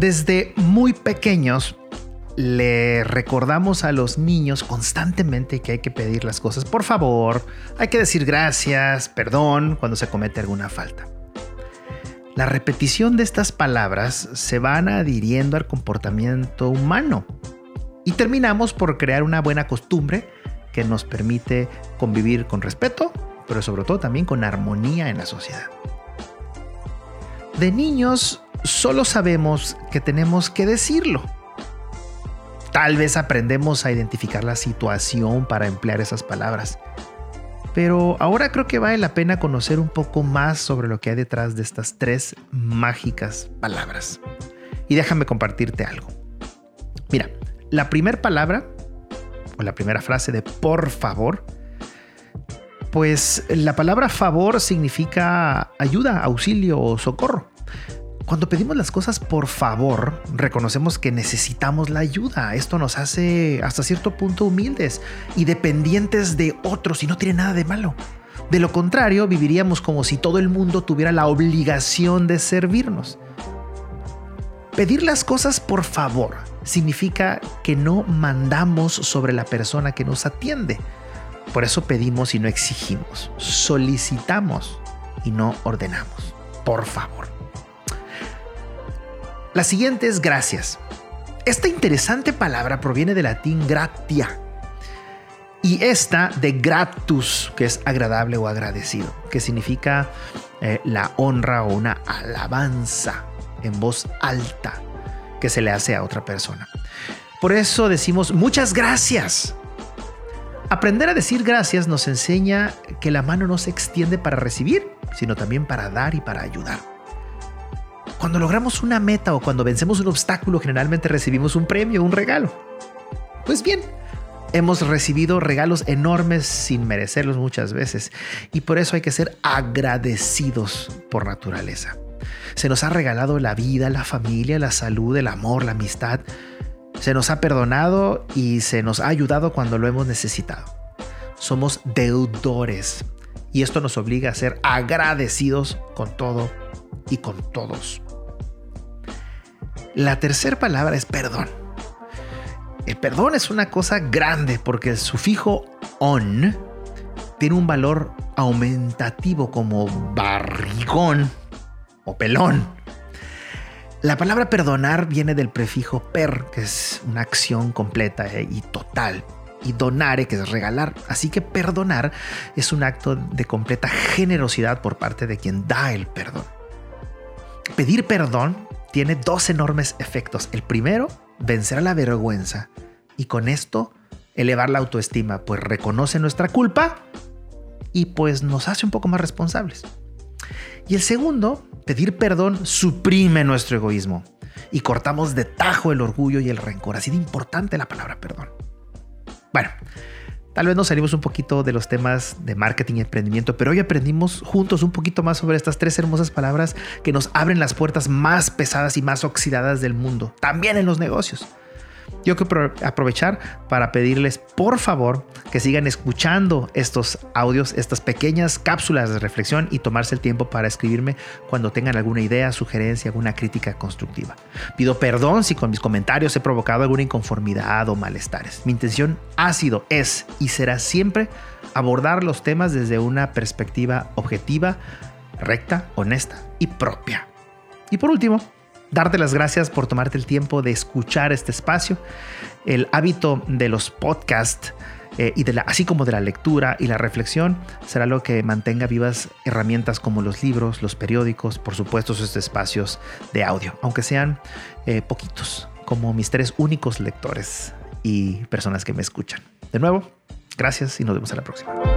Desde muy pequeños le recordamos a los niños constantemente que hay que pedir las cosas por favor, hay que decir gracias, perdón cuando se comete alguna falta. La repetición de estas palabras se van adhiriendo al comportamiento humano y terminamos por crear una buena costumbre que nos permite convivir con respeto, pero sobre todo también con armonía en la sociedad. De niños solo sabemos que tenemos que decirlo. Tal vez aprendemos a identificar la situación para emplear esas palabras. Pero ahora creo que vale la pena conocer un poco más sobre lo que hay detrás de estas tres mágicas palabras. Y déjame compartirte algo. Mira, la primera palabra o la primera frase de por favor, pues la palabra favor significa ayuda, auxilio o socorro. Cuando pedimos las cosas por favor, reconocemos que necesitamos la ayuda. Esto nos hace hasta cierto punto humildes y dependientes de otros y no tiene nada de malo. De lo contrario, viviríamos como si todo el mundo tuviera la obligación de servirnos. Pedir las cosas por favor significa que no mandamos sobre la persona que nos atiende. Por eso pedimos y no exigimos. Solicitamos y no ordenamos. Por favor. La siguiente es gracias. Esta interesante palabra proviene del latín gratia y esta de gratus, que es agradable o agradecido, que significa eh, la honra o una alabanza en voz alta que se le hace a otra persona. Por eso decimos muchas gracias. Aprender a decir gracias nos enseña que la mano no se extiende para recibir, sino también para dar y para ayudar. Cuando logramos una meta o cuando vencemos un obstáculo, generalmente recibimos un premio, un regalo. Pues bien, hemos recibido regalos enormes sin merecerlos muchas veces y por eso hay que ser agradecidos por naturaleza. Se nos ha regalado la vida, la familia, la salud, el amor, la amistad. Se nos ha perdonado y se nos ha ayudado cuando lo hemos necesitado. Somos deudores y esto nos obliga a ser agradecidos con todo y con todos. La tercera palabra es perdón. El perdón es una cosa grande porque el sufijo on tiene un valor aumentativo como barrigón o pelón. La palabra perdonar viene del prefijo per, que es una acción completa eh, y total, y donare, que es regalar. Así que perdonar es un acto de completa generosidad por parte de quien da el perdón. Pedir perdón tiene dos enormes efectos. El primero, vencer a la vergüenza y con esto elevar la autoestima, pues reconoce nuestra culpa y pues nos hace un poco más responsables. Y el segundo, pedir perdón suprime nuestro egoísmo y cortamos de tajo el orgullo y el rencor. Así de importante la palabra perdón. Bueno, tal vez nos salimos un poquito de los temas de marketing y emprendimiento, pero hoy aprendimos juntos un poquito más sobre estas tres hermosas palabras que nos abren las puertas más pesadas y más oxidadas del mundo, también en los negocios. Yo quiero aprovechar para pedirles por favor que sigan escuchando estos audios, estas pequeñas cápsulas de reflexión y tomarse el tiempo para escribirme cuando tengan alguna idea, sugerencia, alguna crítica constructiva. Pido perdón si con mis comentarios he provocado alguna inconformidad o malestares. Mi intención ha sido, es y será siempre abordar los temas desde una perspectiva objetiva, recta, honesta y propia. Y por último, darte las gracias por tomarte el tiempo de escuchar este espacio. El hábito de los podcasts eh, y de la, así como de la lectura y la reflexión será lo que mantenga vivas herramientas como los libros, los periódicos, por supuesto estos espacios de audio, aunque sean eh, poquitos, como mis tres únicos lectores y personas que me escuchan. De nuevo, gracias y nos vemos a la próxima.